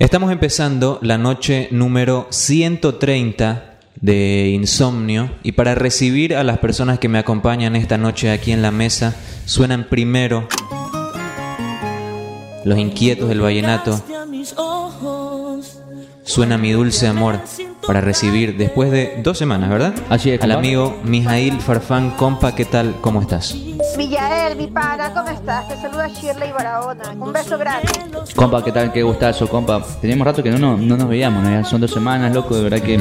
Estamos empezando la noche número 130 de Insomnio y para recibir a las personas que me acompañan esta noche aquí en la mesa suenan primero los inquietos del vallenato. Suena mi dulce amor para recibir después de dos semanas, ¿verdad? Así es, Al compa. amigo Mijail Farfán, compa, ¿qué tal? ¿Cómo estás? Millael, mi pana, ¿cómo estás? Te saluda Shirley Barahona. Un beso grande. Compa, ¿qué tal? Qué gustazo, compa. Teníamos rato que no, no, no nos veíamos, ¿no? Ya son dos semanas, loco. De verdad que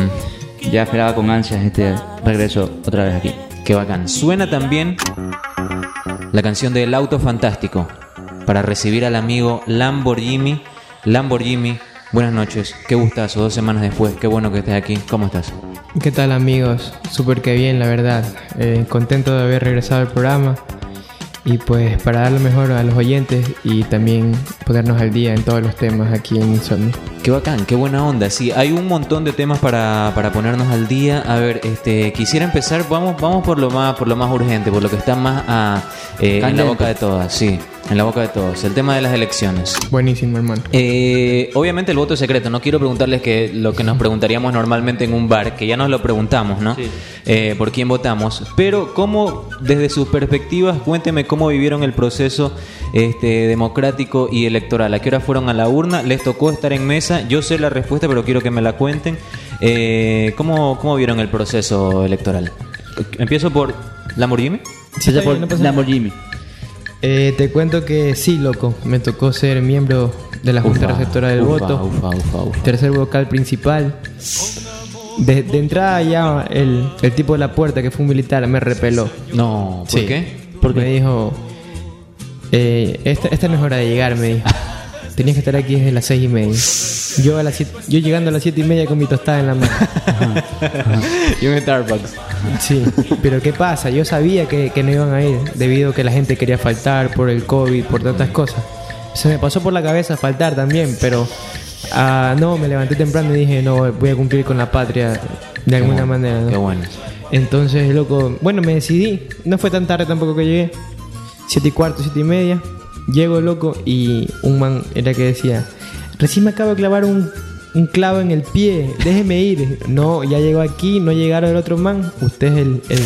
ya esperaba con ansias este regreso otra vez aquí. Qué bacán. Suena también la canción del Auto Fantástico para recibir al amigo Lamborghini. Lamborghini, buenas noches. Qué gustazo, dos semanas después. Qué bueno que estés aquí. ¿Cómo estás? ¿Qué tal amigos? Súper que bien, la verdad. Eh, contento de haber regresado al programa y pues para dar lo mejor a los oyentes y también ponernos al día en todos los temas aquí en Insomnio. Qué bacán, qué buena onda. Sí, hay un montón de temas para, para ponernos al día. A ver, este, quisiera empezar, vamos, vamos por lo más, por lo más urgente, por lo que está más ah, eh, en la boca de todas, sí, en la boca de todos. El tema de las elecciones. Buenísimo, hermano. Eh, obviamente el voto es secreto. No quiero preguntarles que lo que nos preguntaríamos normalmente en un bar, que ya nos lo preguntamos, ¿no? Sí. Eh, por quién votamos. Pero cómo, desde sus perspectivas, cuénteme cómo vivieron el proceso este, democrático y electoral. ¿A qué hora fueron a la urna? ¿Les tocó estar en mesa? Yo sé la respuesta, pero quiero que me la cuenten. Eh, ¿cómo, ¿Cómo vieron el proceso electoral? Empiezo por Lamborghini. Sí, por no. Lamborghini. Eh, te cuento que sí, loco. Me tocó ser miembro de la Junta Ufa, Receptora del ufa, Voto. ufa, ufa, ufa. Tercer vocal principal. De, de entrada ya el, el tipo de la puerta que fue un militar me repeló. No, ¿por Sí. qué? Porque me dijo, eh, esta, esta no es hora de llegar, me dijo. Tenías que estar aquí desde las seis y media. Yo, a las siete- yo llegando a las siete y media con mi tostada en la mano. y un Starbucks. Sí, pero ¿qué pasa? Yo sabía que, que no iban a ir debido a que la gente quería faltar por el COVID, por tantas cosas. Se me pasó por la cabeza faltar también, pero ah, no, me levanté temprano y dije, no, voy a cumplir con la patria de alguna bueno, manera. ¿no? Qué bueno. Entonces, loco, bueno, me decidí. No fue tan tarde tampoco que llegué. Siete y cuarto, siete y media. Llego, loco, y un man era que decía, recién me acabo de clavar un, un clavo en el pie, déjeme ir. No, ya llegó aquí, no llegaron el otro man. Usted es el... el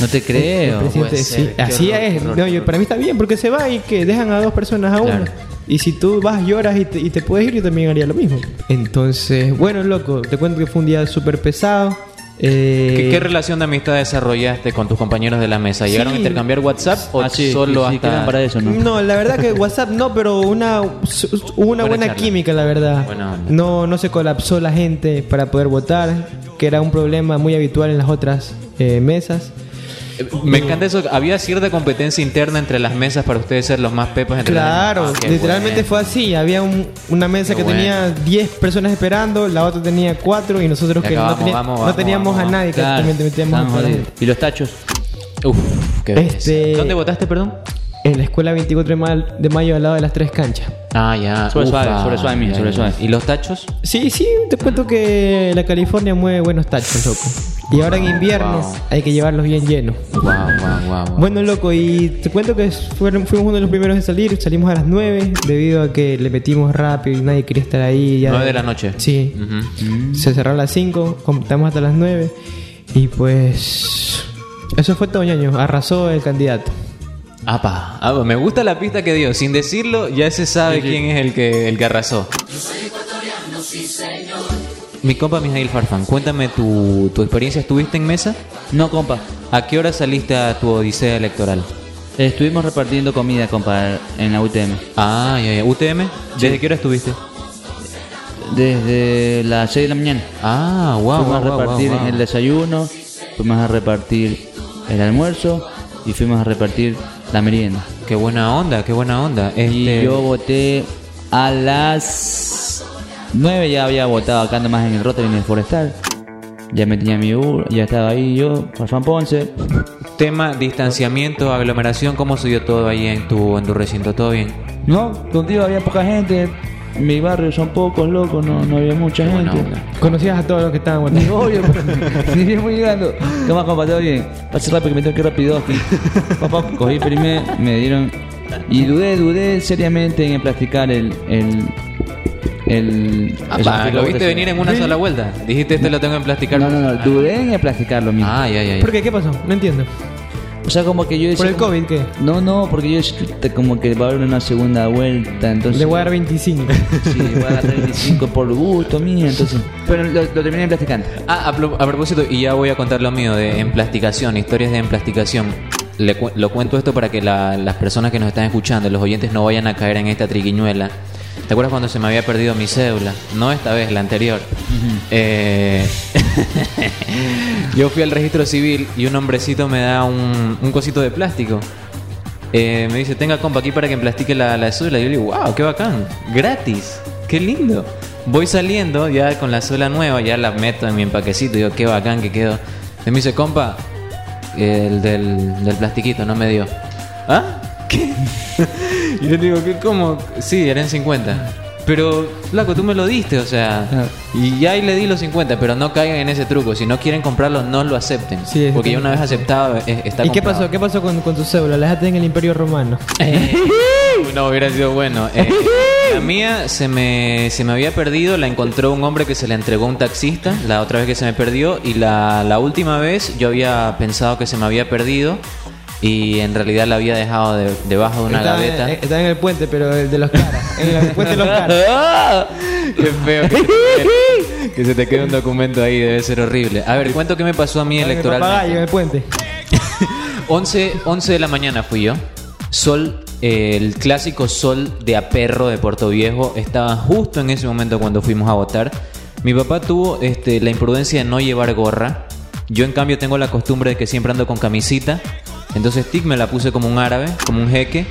No te creo. el presidente, sí. Así horror, es. horror, no, yo, para mí está bien porque se va y que dejan a dos personas a Claro. una. Y si tú vas, lloras y te, y te puedes ir, yo también haría lo mismo. Entonces, bueno, loco, te cuento que fue un día súper pesado. Eh, ¿Qué, qué relación de amistad desarrollaste con tus compañeros de la mesa? ¿Llegaron a Sí. intercambiar WhatsApp o Ah, sí, solo sí, hasta para eso, ¿no? No, la verdad que WhatsApp no, pero una hubo una Buena buena, química, la verdad. No, no se colapsó la gente para poder votar, que era un problema muy habitual en las otras eh, mesas. Me encanta eso. Había cierta competencia interna entre las mesas para ustedes ser los más pepas entre las Claro, mesas. Ah, literalmente bueno. fue así. Había un- una mesa Qué que bueno. tenía 10 personas esperando, la otra tenía 4 y nosotros Y que no, vamos, tenía- vamos, no vamos, teníamos vamos. a nadie, que Claro, metíamos a. ¿Y los tachos? Uf, qué Este-. ¿Dónde votaste, perdón? En la escuela 24 de ma- de mayo al lado de las tres canchas. Ah, ya. Sobre Ufa. suave, sobre suave, sobre suave. ¿Y los tachos? Sí, sí, te cuento que la California mueve buenos tachos, loco. Y ahora en invierno Wow. hay que llevarlos bien llenos. Wow, wow, wow. Bueno, loco, y te cuento que fueron, fuimos uno de los primeros en salir. Salimos a las 9 debido a que le metimos rápido y nadie quería estar ahí. Ya 9 de la noche. Sí. Se cerró a las 5, completamos hasta las 9. Y pues. Eso fue todo, ñaño. Arrasó el candidato. Apa, apa, me gusta la pista que dio. Sin decirlo, ya se sabe quién es el que, el que arrasó. Mi compa Mijail Farfán, cuéntame tu, tu experiencia. ¿Estuviste en mesa? No, compa. ¿A qué hora saliste a tu odisea electoral? Estuvimos repartiendo comida, compa, en la UTM. Ah, ya, ya. ¿UTM? ¿Desde qué hora estuviste? Desde las 6 de la mañana. Ah, wow, fuimos wow, a repartir wow, wow. el desayuno, fuimos a repartir el almuerzo y fuimos a repartir la merienda. Qué buena onda, qué buena onda. Y Este, yo voté a las 9, ya había votado acá nomás en el Rotary en el Forestal. Ya me tenía mi U, ya estaba ahí yo, Farfán Ponce. Tema, distanciamiento, aglomeración, ¿cómo se dio todo ahí en tu, en tu recinto? ¿Todo bien? No, contigo había poca gente. En mi barrio son pocos locos, no, no había mucha Qué buena gente. onda. Conocías a todos los que estaban Ni votando. obvio, pues. ni bien voy llegando. ¿Cómo más, compa? ¿Todo bien? Pase rápido que me tengo que ir rápido aquí. Papá, cogí primer, me dieron. Y dudé, dudé seriamente en practicar el, el, el... Ah, lo lo viste venir en una sola vuelta. Dijiste, este lo tengo en plasticar. No, no, no, dudé en plasticarlo mismo. Ay, ay, ay. ¿Por qué? ¿Qué pasó? No entiendo. O sea, como que yo decía ¿Por el COVID qué? No, no, porque yo decía, "Chuta, como que va a haber una segunda vuelta, entonces... Le voy a dar 25. Sí, voy a gastar 25 por gusto mío, entonces... Pero lo, lo terminé en plasticante. Ah, a, pro- a propósito, y ya voy a contar lo mío de emplasticación, historias de emplasticación. Le cu- lo cuento esto para que la- las personas que nos están escuchando, los oyentes, no vayan a caer en esta triquiñuela. ¿Te acuerdas cuando se me había perdido mi cédula? No esta vez, la anterior. Eh, yo fui al registro civil y un hombrecito me da un, un cosito de plástico. Eh, me dice, tenga compa aquí para que emplastique la, la. Y yo le digo, wow, qué bacán, gratis, qué lindo. Voy saliendo ya con la cédula nueva, ya la meto en mi empaquecito. Y digo, qué bacán que quedó. Y me dice, compa, el del, del plastiquito no me dio. ¿Ah? ¿Qué? y yo digo, ¿qué? ¿Cómo? Sí, eran 50. Pero, flaco, tú me lo diste, o sea. Y ya ahí le di los 50, pero no caigan en ese truco. Si no quieren comprarlo, no lo acepten. Sí, porque que- una vez aceptado, eh, está ¿Y qué comprado. pasó? ¿Qué pasó con, con tu cédula? ¿La dejaste en el Imperio Romano? no, hubiera sido bueno. Eh, la mía se me, se me había perdido, la encontró un hombre que se la entregó a un taxista, la otra vez que se me perdió, y la, la última vez yo había pensado que se me había perdido y en realidad la había dejado de- debajo de una Estaba, gaveta. en, estaba en el puente, pero el de los caras. En el puente de los caras. Qué feo que se, te quede, que se te quede un documento ahí, debe ser horrible. A ver, cuento qué me pasó a mí En el en electoralmente. el puente. 11, 11 de la mañana fui yo. Sol, eh, el clásico sol de aperro de Puerto Viejo, estaba justo en ese momento cuando fuimos a votar. Mi papá tuvo este, la imprudencia de no llevar gorra. Yo en cambio tengo la costumbre de que siempre ando con camisita. Entonces Tic me la puse como un árabe, como un jeque.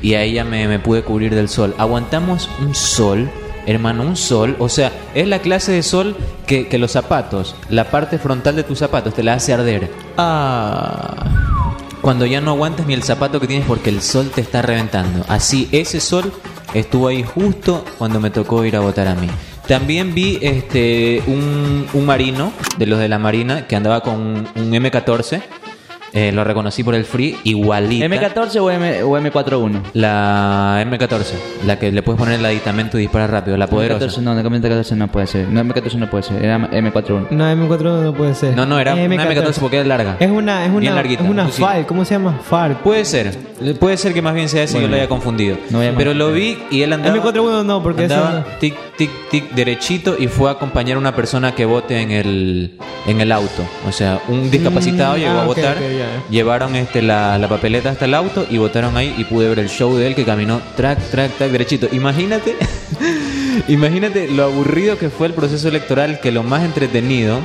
Y ahí ya me, me pude cubrir del sol. Aguantamos un sol, hermano, un sol. O sea, es la clase de sol que, que los zapatos, la parte frontal de tus zapatos te la hace arder. Ah. Cuando ya no aguantas ni el zapato que tienes porque el sol te está reventando. Así, ese sol estuvo ahí justo cuando me tocó ir a votar a mí. También vi este un, un marino de los de la marina que andaba con un, un M14. Eh, lo reconocí por el free, igualita. ¿M14 o, M, o M41? La M14, la que le puedes poner el aditamento y dispara rápido, la poderosa. M14 no, la M14 no puede ser. No, M14 no puede ser. Era M41. No, M4 no puede ser. No, no, era Es una M14 porque es larga. Es una, es Bien una, larguita, es una. FAL. ¿Cómo se llama? FAR. Puede ser, puede ser que más bien sea ese y yo Bueno, lo haya confundido. no Pero lo vi y él andaba. M41 no, porque andaba ese tic, tic, tic, derechito y fue a acompañar a una persona que vote en el, en el auto. O sea, un discapacitado Mm, llegó ah, a votar, ya. llevaron este, la, la papeleta hasta el auto y votaron ahí y pude ver el show de él que caminó track, track, track, derechito. Imagínate, imagínate lo aburrido que fue el proceso electoral que lo más entretenido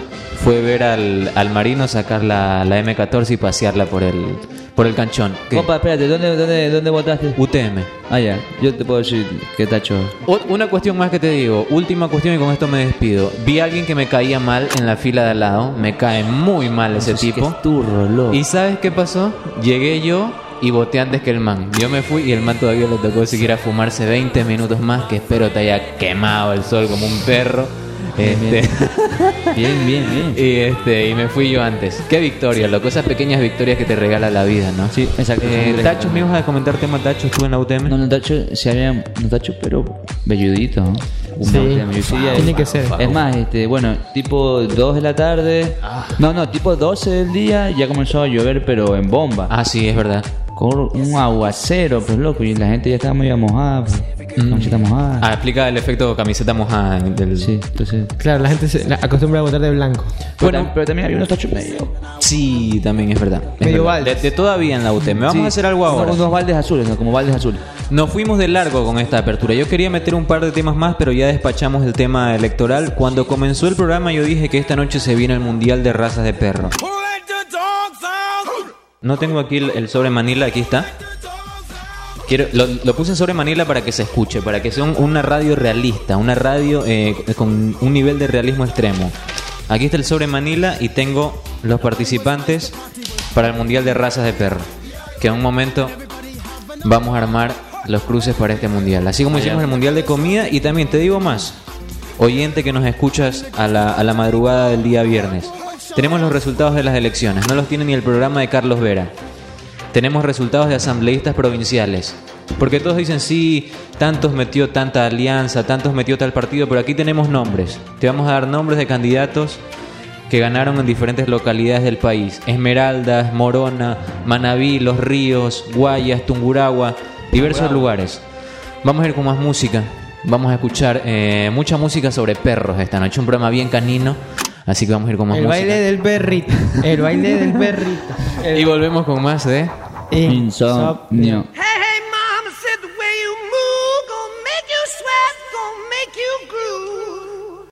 fue ver al, al marino sacar la, la M14 y pasearla por el, por el canchón. ¿Qué? Compa, espérate, ¿dónde, dónde, dónde votaste? UTM. Ah, ya. Yo te puedo decir que tacho. O- Una cuestión más que te digo, última cuestión y con esto me despido. Vi a alguien que me caía mal en la fila de al lado, me cae muy mal ese tipo. Es turro, loco. ¿Y sabes qué pasó? Llegué yo y voté antes que el man. Yo me fui y el man todavía le tocó siquiera fumarse 20 minutos más, que espero te haya quemado el sol como un perro. Este, Bien, bien, bien. y este y me fui yo antes. Qué victoria, loco, esas pequeñas victorias que te regala la vida, ¿no? Sí, exacto. Eh, Tacho, me ibas a comentar tema Tacho, estuve en la UTM. No, no, tacho, se había. No, tacho, pero. Velludito, ¿no? Sí. sí, Tiene es- que ser. Es más, este, bueno, tipo 2 de la tarde. No, no, tipo 12 del día ya comenzó a llover, pero en bomba. Ah, sí, es verdad. Con un aguacero, pues loco, y la gente ya estaba medio mojada, pues. Camiseta mojada. Ah, explica el efecto camiseta mojada del... Sí, entonces. Claro, la gente se la acostumbra a votar de blanco. Bueno, Bueno. pero también había unos tachos medio. Sí, también es verdad. Es Medio verdad. De, baldes. de todavía en la UTM. Vamos Sí, a hacer algo ahora. Unos baldes azules, ¿no? Como baldes azules. Nos fuimos de largo con esta apertura. Yo quería meter un par de temas más, pero ya despachamos el tema electoral. Cuando comenzó el programa yo dije que esta noche se viene el Mundial de Razas de Perro. No tengo aquí el, el sobre Manila, aquí está. Quiero, lo, lo puse sobre Manila para que se escuche, para que sea un- una radio realista, una radio eh, con un nivel de realismo extremo. Aquí está el sobre Manila y tengo los participantes para el Mundial de Razas de Perro. Que en un momento vamos a armar los cruces para este Mundial. Así como hicimos el Mundial de Comida y también te digo más, oyente que nos escuchas a la, a la madrugada del día viernes. Tenemos los resultados de las elecciones, no los tiene ni el programa de Carlos Vera. Tenemos resultados de asambleístas provinciales. Porque todos dicen, sí, tantos metió tanta alianza, tantos metió tal partido, pero aquí tenemos nombres. Te vamos a dar nombres de candidatos que ganaron en diferentes localidades del país. Esmeraldas, Morona, Manabí, Los Ríos, Guayas, Tunguragua, diversos lugares. Vamos a ir con más música. Vamos a escuchar eh, mucha música sobre perros esta noche. Un programa bien canino. Así que vamos a ir con más El música. baile del perrito. El baile del perrito. Y volvemos con más de... Insomnio. Hey,